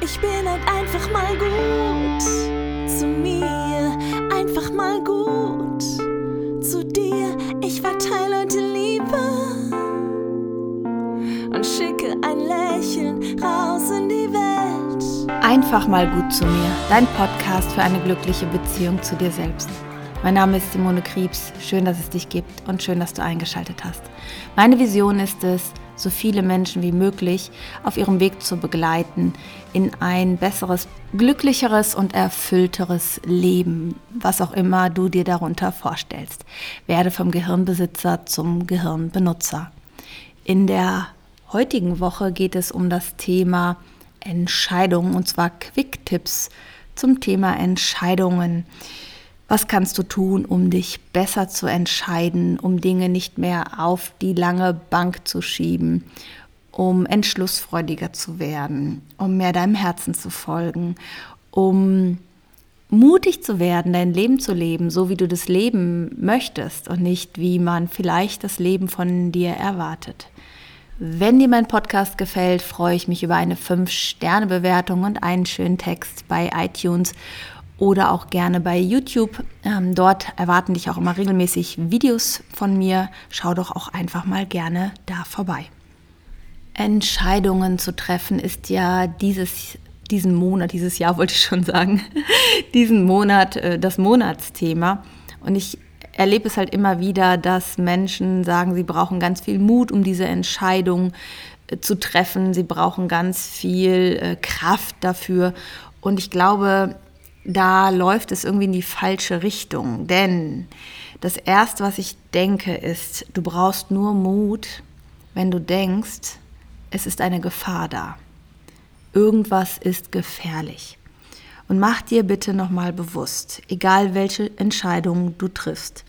Ich bin halt einfach mal gut zu mir, einfach mal gut zu dir. Ich verteile heute Liebe und schicke ein Lächeln raus in die Welt. Einfach mal gut zu mir, dein Podcast für eine glückliche Beziehung zu dir selbst. Mein Name ist Simone Kriebs. Schön, dass es dich gibt und schön, dass du eingeschaltet hast. Meine Vision ist es, so viele Menschen wie möglich auf ihrem Weg zu begleiten in ein besseres, glücklicheres und erfüllteres Leben, was auch immer du dir darunter vorstellst. Werde vom Gehirnbesitzer zum Gehirnbenutzer. In der heutigen Woche geht es um das Thema Entscheidungen und zwar Quick-Tipps zum Thema Entscheidungen. Was kannst du tun, um dich besser zu entscheiden, um Dinge nicht mehr auf die lange Bank zu schieben, um entschlussfreudiger zu werden, um mehr deinem Herzen zu folgen, um mutig zu werden, dein Leben zu leben, so wie du das Leben möchtest und nicht wie man vielleicht das Leben von dir erwartet. Wenn dir mein Podcast gefällt, freue ich mich über eine 5-Sterne-Bewertung und einen schönen Text bei iTunes oder auch gerne bei YouTube. Ähm, dort erwarten dich auch immer regelmäßig Videos von mir. Schau doch auch einfach mal gerne da vorbei. Entscheidungen zu treffen ist ja dieses, diesen Monat, dieses Jahr wollte ich schon sagen, diesen Monat äh, das Monatsthema. Und ich erlebe es halt immer wieder, dass Menschen sagen, sie brauchen ganz viel Mut, um diese Entscheidung äh, zu treffen. Sie brauchen ganz viel äh, Kraft dafür. Und ich glaube, da läuft es irgendwie in die falsche Richtung. Denn das Erste, was ich denke, ist, du brauchst nur Mut, wenn du denkst, es ist eine Gefahr da. Irgendwas ist gefährlich. Und mach dir bitte nochmal bewusst, egal welche Entscheidung du triffst,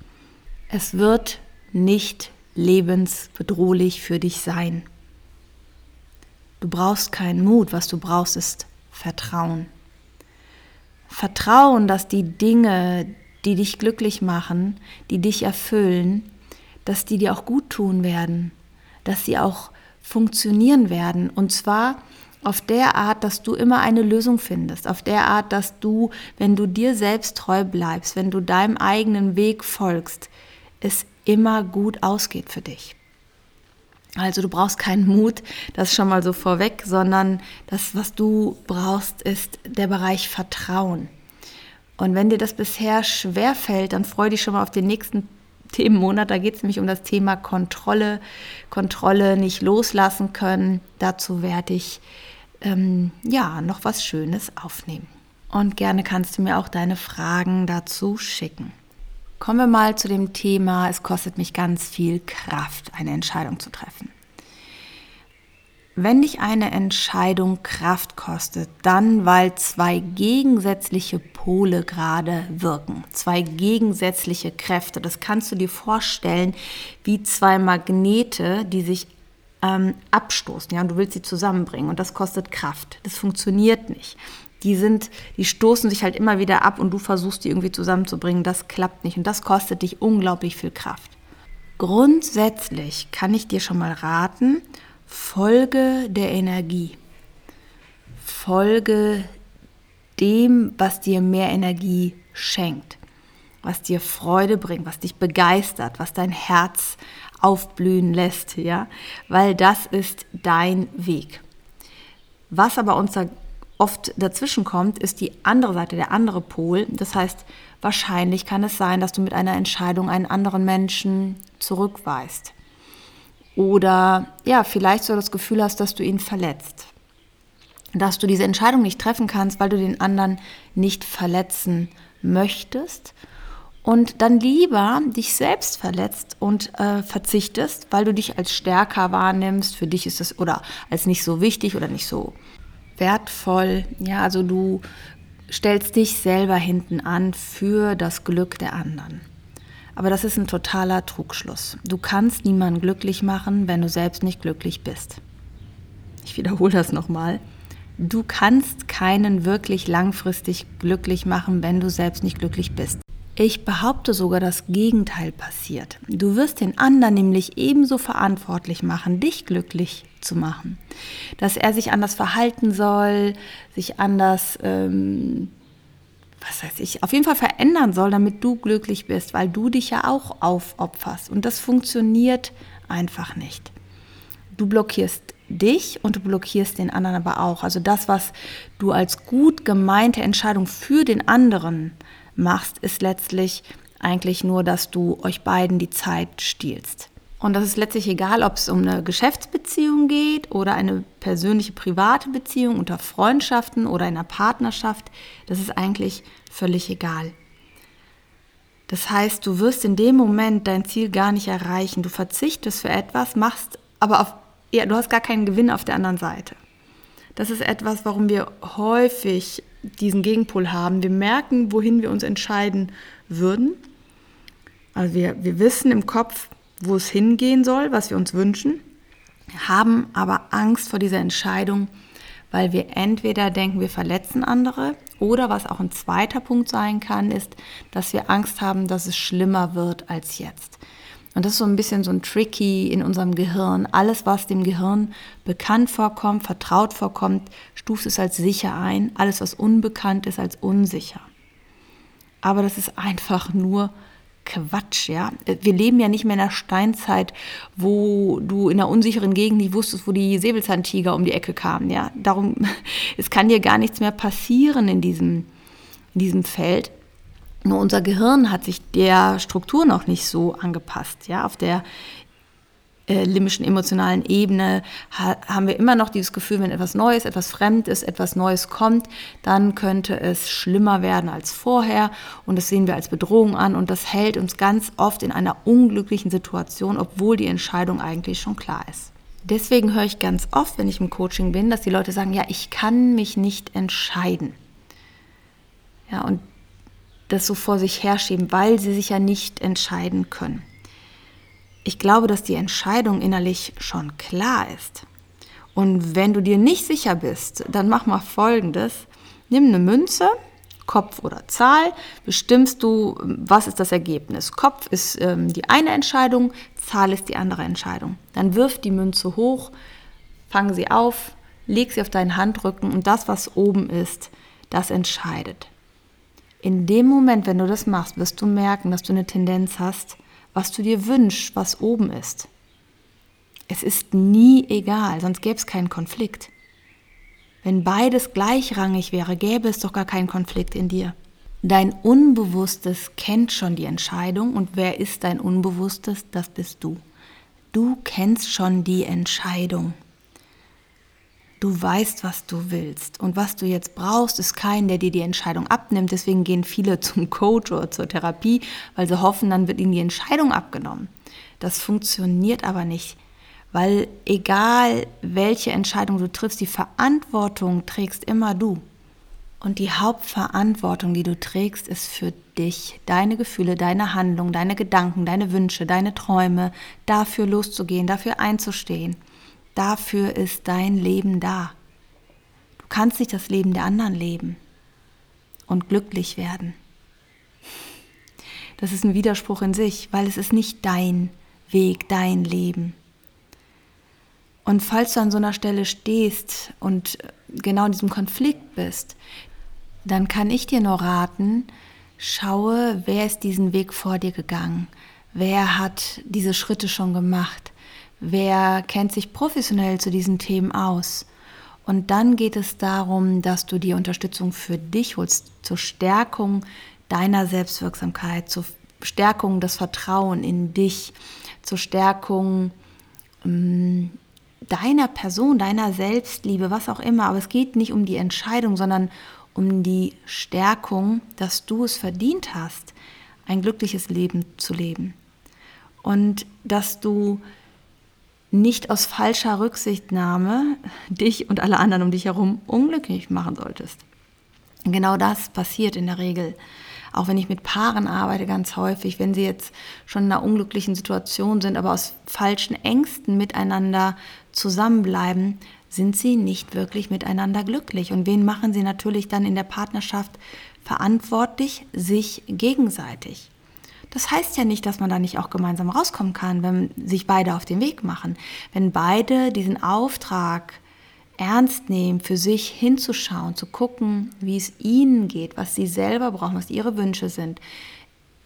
es wird nicht lebensbedrohlich für dich sein. Du brauchst keinen Mut, was du brauchst ist Vertrauen. Vertrauen, dass die Dinge, die dich glücklich machen, die dich erfüllen, dass die dir auch gut tun werden, dass sie auch funktionieren werden. Und zwar auf der Art, dass du immer eine Lösung findest, auf der Art, dass du, wenn du dir selbst treu bleibst, wenn du deinem eigenen Weg folgst, es immer gut ausgeht für dich. Also du brauchst keinen Mut, das schon mal so vorweg, sondern das, was du brauchst, ist der Bereich Vertrauen. Und wenn dir das bisher schwer fällt, dann freu dich schon mal auf den nächsten Themenmonat. Da geht es nämlich um das Thema Kontrolle, Kontrolle nicht loslassen können. Dazu werde ich ähm, ja noch was Schönes aufnehmen. Und gerne kannst du mir auch deine Fragen dazu schicken. Kommen wir mal zu dem Thema, es kostet mich ganz viel Kraft, eine Entscheidung zu treffen. Wenn dich eine Entscheidung Kraft kostet, dann weil zwei gegensätzliche Pole gerade wirken, zwei gegensätzliche Kräfte. Das kannst du dir vorstellen wie zwei Magnete, die sich ähm, abstoßen. Ja, und du willst sie zusammenbringen und das kostet Kraft. Das funktioniert nicht die sind, die stoßen sich halt immer wieder ab und du versuchst die irgendwie zusammenzubringen. Das klappt nicht und das kostet dich unglaublich viel Kraft. Grundsätzlich kann ich dir schon mal raten, folge der Energie. Folge dem, was dir mehr Energie schenkt, was dir Freude bringt, was dich begeistert, was dein Herz aufblühen lässt, ja, weil das ist dein Weg. Was aber unser oft dazwischen kommt, ist die andere Seite, der andere Pol. Das heißt, wahrscheinlich kann es sein, dass du mit einer Entscheidung einen anderen Menschen zurückweist. Oder ja, vielleicht so das Gefühl hast, dass du ihn verletzt. Dass du diese Entscheidung nicht treffen kannst, weil du den anderen nicht verletzen möchtest und dann lieber dich selbst verletzt und äh, verzichtest, weil du dich als stärker wahrnimmst. Für dich ist es oder als nicht so wichtig oder nicht so wertvoll. Ja, also du stellst dich selber hinten an für das Glück der anderen. Aber das ist ein totaler Trugschluss. Du kannst niemanden glücklich machen, wenn du selbst nicht glücklich bist. Ich wiederhole das nochmal. Du kannst keinen wirklich langfristig glücklich machen, wenn du selbst nicht glücklich bist. Ich behaupte sogar, das Gegenteil passiert. Du wirst den anderen nämlich ebenso verantwortlich machen, dich glücklich zu machen. Dass er sich anders verhalten soll, sich anders, ähm, was weiß ich, auf jeden Fall verändern soll, damit du glücklich bist, weil du dich ja auch aufopferst. Und das funktioniert einfach nicht. Du blockierst dich und du blockierst den anderen aber auch. Also das, was du als gut gemeinte Entscheidung für den anderen machst, ist letztlich eigentlich nur, dass du euch beiden die Zeit stiehlst. Und das ist letztlich egal, ob es um eine Geschäftsbeziehung geht oder eine persönliche private Beziehung unter Freundschaften oder in einer Partnerschaft. Das ist eigentlich völlig egal. Das heißt, du wirst in dem Moment dein Ziel gar nicht erreichen. Du verzichtest für etwas, machst aber auf, ja, du hast gar keinen Gewinn auf der anderen Seite. Das ist etwas, warum wir häufig diesen Gegenpol haben. Wir merken, wohin wir uns entscheiden würden. Also wir, wir wissen im Kopf, wo es hingehen soll, was wir uns wünschen, haben aber Angst vor dieser Entscheidung, weil wir entweder denken, wir verletzen andere oder was auch ein zweiter Punkt sein kann, ist, dass wir Angst haben, dass es schlimmer wird als jetzt. Und das ist so ein bisschen so ein Tricky in unserem Gehirn. Alles, was dem Gehirn bekannt vorkommt, vertraut vorkommt, stuft es als sicher ein. Alles, was unbekannt ist, als unsicher. Aber das ist einfach nur Quatsch, ja. Wir leben ja nicht mehr in der Steinzeit, wo du in einer unsicheren Gegend nicht wusstest, wo die Säbelzahntiger um die Ecke kamen, ja. Darum, es kann dir gar nichts mehr passieren in diesem, in diesem Feld. Nur unser Gehirn hat sich der Struktur noch nicht so angepasst. Ja, auf der äh, limbischen emotionalen Ebene ha haben wir immer noch dieses Gefühl, wenn etwas Neues, etwas Fremdes, etwas Neues kommt, dann könnte es schlimmer werden als vorher und das sehen wir als Bedrohung an und das hält uns ganz oft in einer unglücklichen Situation, obwohl die Entscheidung eigentlich schon klar ist. Deswegen höre ich ganz oft, wenn ich im Coaching bin, dass die Leute sagen, ja, ich kann mich nicht entscheiden. Ja, und das so vor sich herschieben, weil sie sich ja nicht entscheiden können. Ich glaube, dass die Entscheidung innerlich schon klar ist. Und wenn du dir nicht sicher bist, dann mach mal Folgendes. Nimm eine Münze, Kopf oder Zahl, bestimmst du, was ist das Ergebnis. Kopf ist ähm, die eine Entscheidung, Zahl ist die andere Entscheidung. Dann wirf die Münze hoch, fang sie auf, leg sie auf deinen Handrücken und das, was oben ist, das entscheidet. In dem Moment, wenn du das machst, wirst du merken, dass du eine Tendenz hast, was du dir wünschst, was oben ist. Es ist nie egal, sonst gäbe es keinen Konflikt. Wenn beides gleichrangig wäre, gäbe es doch gar keinen Konflikt in dir. Dein Unbewusstes kennt schon die Entscheidung und wer ist dein Unbewusstes? Das bist du. Du kennst schon die Entscheidung. Du weißt, was du willst. Und was du jetzt brauchst, ist kein, der dir die Entscheidung abnimmt. Deswegen gehen viele zum Coach oder zur Therapie, weil sie hoffen, dann wird ihnen die Entscheidung abgenommen. Das funktioniert aber nicht, weil egal welche Entscheidung du triffst, die Verantwortung trägst immer du. Und die Hauptverantwortung, die du trägst, ist für dich, deine Gefühle, deine Handlungen, deine Gedanken, deine Wünsche, deine Träume, dafür loszugehen, dafür einzustehen. Dafür ist dein Leben da. Du kannst nicht das Leben der anderen leben und glücklich werden. Das ist ein Widerspruch in sich, weil es ist nicht dein Weg, dein Leben. Und falls du an so einer Stelle stehst und genau in diesem Konflikt bist, dann kann ich dir nur raten, schaue, wer ist diesen Weg vor dir gegangen, wer hat diese Schritte schon gemacht, Wer kennt sich professionell zu diesen Themen aus? Und dann geht es darum, dass du die Unterstützung für dich holst, zur Stärkung deiner Selbstwirksamkeit, zur Stärkung des Vertrauen in dich, zur Stärkung ähm, deiner Person, deiner Selbstliebe, was auch immer. Aber es geht nicht um die Entscheidung, sondern um die Stärkung, dass du es verdient hast, ein glückliches Leben zu leben. Und dass du nicht aus falscher Rücksichtnahme dich und alle anderen um dich herum unglücklich machen solltest. Genau das passiert in der Regel. Auch wenn ich mit Paaren arbeite, ganz häufig, wenn sie jetzt schon in einer unglücklichen Situation sind, aber aus falschen Ängsten miteinander zusammenbleiben, sind sie nicht wirklich miteinander glücklich. Und wen machen sie natürlich dann in der Partnerschaft verantwortlich sich gegenseitig. Das heißt ja nicht, dass man da nicht auch gemeinsam rauskommen kann, wenn sich beide auf den Weg machen. Wenn beide diesen Auftrag ernst nehmen, für sich hinzuschauen, zu gucken, wie es ihnen geht, was sie selber brauchen, was ihre Wünsche sind.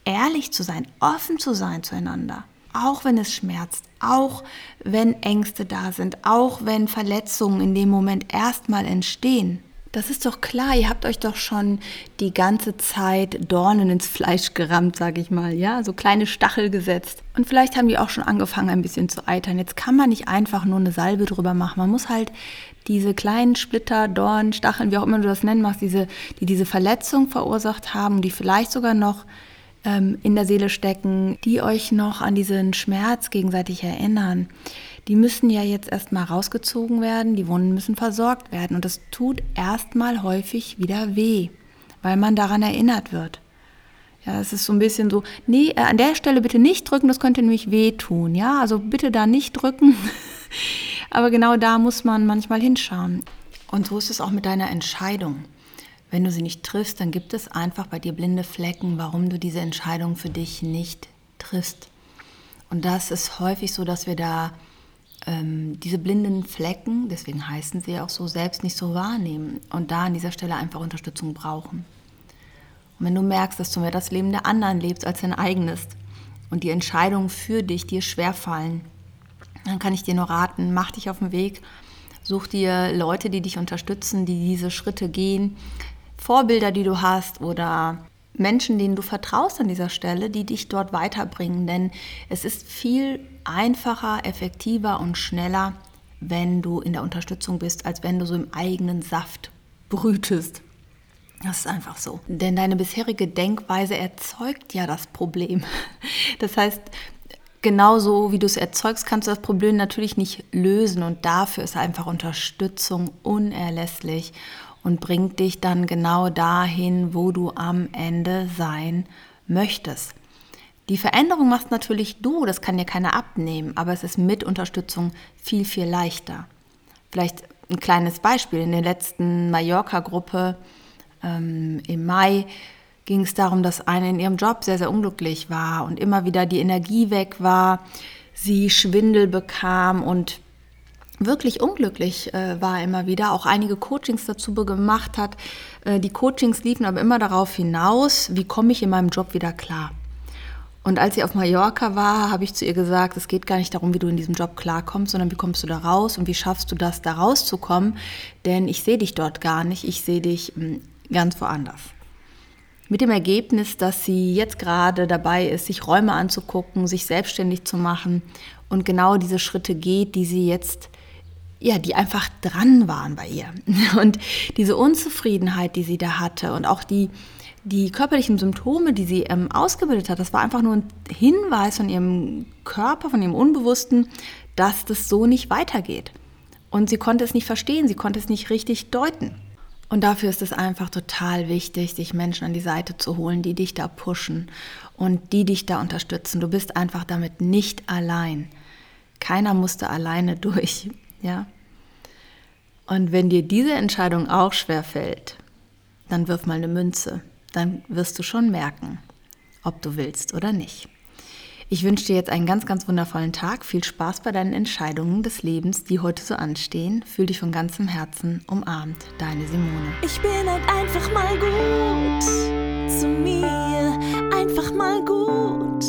Ehrlich zu sein, offen zu sein zueinander, auch wenn es schmerzt, auch wenn Ängste da sind, auch wenn Verletzungen in dem Moment erstmal entstehen. Das ist doch klar, ihr habt euch doch schon die ganze Zeit Dornen ins Fleisch gerammt, sage ich mal, ja, so kleine Stachel gesetzt. Und vielleicht haben die auch schon angefangen ein bisschen zu eitern. Jetzt kann man nicht einfach nur eine Salbe drüber machen. Man muss halt diese kleinen Splitter, Dornen, Stacheln, wie auch immer du das nennen magst, diese, die diese Verletzung verursacht haben, die vielleicht sogar noch ähm, in der Seele stecken, die euch noch an diesen Schmerz gegenseitig erinnern, die müssen ja jetzt erstmal rausgezogen werden, die Wunden müssen versorgt werden und das tut erstmal häufig wieder weh, weil man daran erinnert wird. Ja, es ist so ein bisschen so, nee, äh, an der Stelle bitte nicht drücken, das könnte nämlich wehtun. Ja, also bitte da nicht drücken. Aber genau da muss man manchmal hinschauen. Und so ist es auch mit deiner Entscheidung. Wenn du sie nicht triffst, dann gibt es einfach bei dir blinde Flecken, warum du diese Entscheidung für dich nicht triffst. Und das ist häufig so, dass wir da ähm, diese blinden Flecken, deswegen heißen sie auch so, selbst nicht so wahrnehmen und da an dieser Stelle einfach Unterstützung brauchen. Und wenn du merkst, dass du mehr das Leben der anderen lebst als dein eigenes und die Entscheidungen für dich dir schwerfallen, dann kann ich dir nur raten, mach dich auf den Weg, such dir Leute, die dich unterstützen, die diese Schritte gehen, Vorbilder, die du hast oder Menschen, denen du vertraust an dieser Stelle, die dich dort weiterbringen. Denn es ist viel einfacher, effektiver und schneller, wenn du in der Unterstützung bist, als wenn du so im eigenen Saft brütest. Das ist einfach so. Denn deine bisherige Denkweise erzeugt ja das Problem. Das heißt, genauso wie du es erzeugst, kannst du das Problem natürlich nicht lösen. Und dafür ist einfach Unterstützung unerlässlich und bringt dich dann genau dahin, wo du am Ende sein möchtest. Die Veränderung machst natürlich du, das kann dir keiner abnehmen, aber es ist mit Unterstützung viel, viel leichter. Vielleicht ein kleines Beispiel. In der letzten Mallorca-Gruppe ähm, im Mai ging es darum, dass eine in ihrem Job sehr, sehr unglücklich war und immer wieder die Energie weg war, sie Schwindel bekam und wirklich unglücklich äh, war immer wieder, auch einige Coachings dazu gemacht hat. Äh, die Coachings liefen aber immer darauf hinaus, wie komme ich in meinem Job wieder klar. Und als sie auf Mallorca war, habe ich zu ihr gesagt, es geht gar nicht darum, wie du in diesem Job klarkommst, sondern wie kommst du da raus und wie schaffst du das, da rauszukommen. Denn ich sehe dich dort gar nicht, ich sehe dich hm, ganz woanders. Mit dem Ergebnis, dass sie jetzt gerade dabei ist, sich Räume anzugucken, sich selbstständig zu machen und genau diese Schritte geht, die sie jetzt ja, die einfach dran waren bei ihr. Und diese Unzufriedenheit, die sie da hatte und auch die, die körperlichen Symptome, die sie ähm, ausgebildet hat, das war einfach nur ein Hinweis von ihrem Körper, von ihrem Unbewussten, dass das so nicht weitergeht. Und sie konnte es nicht verstehen, sie konnte es nicht richtig deuten. Und dafür ist es einfach total wichtig, sich Menschen an die Seite zu holen, die dich da pushen und die dich da unterstützen. Du bist einfach damit nicht allein. Keiner musste alleine durch. Ja? Und wenn dir diese Entscheidung auch schwer fällt, dann wirf mal eine Münze. Dann wirst du schon merken, ob du willst oder nicht. Ich wünsche dir jetzt einen ganz, ganz wundervollen Tag. Viel Spaß bei deinen Entscheidungen des Lebens, die heute so anstehen. Fühl dich von ganzem Herzen umarmt. Deine Simone. Ich bin halt einfach mal gut zu mir. Einfach mal gut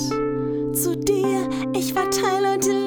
zu dir. Ich verteile heute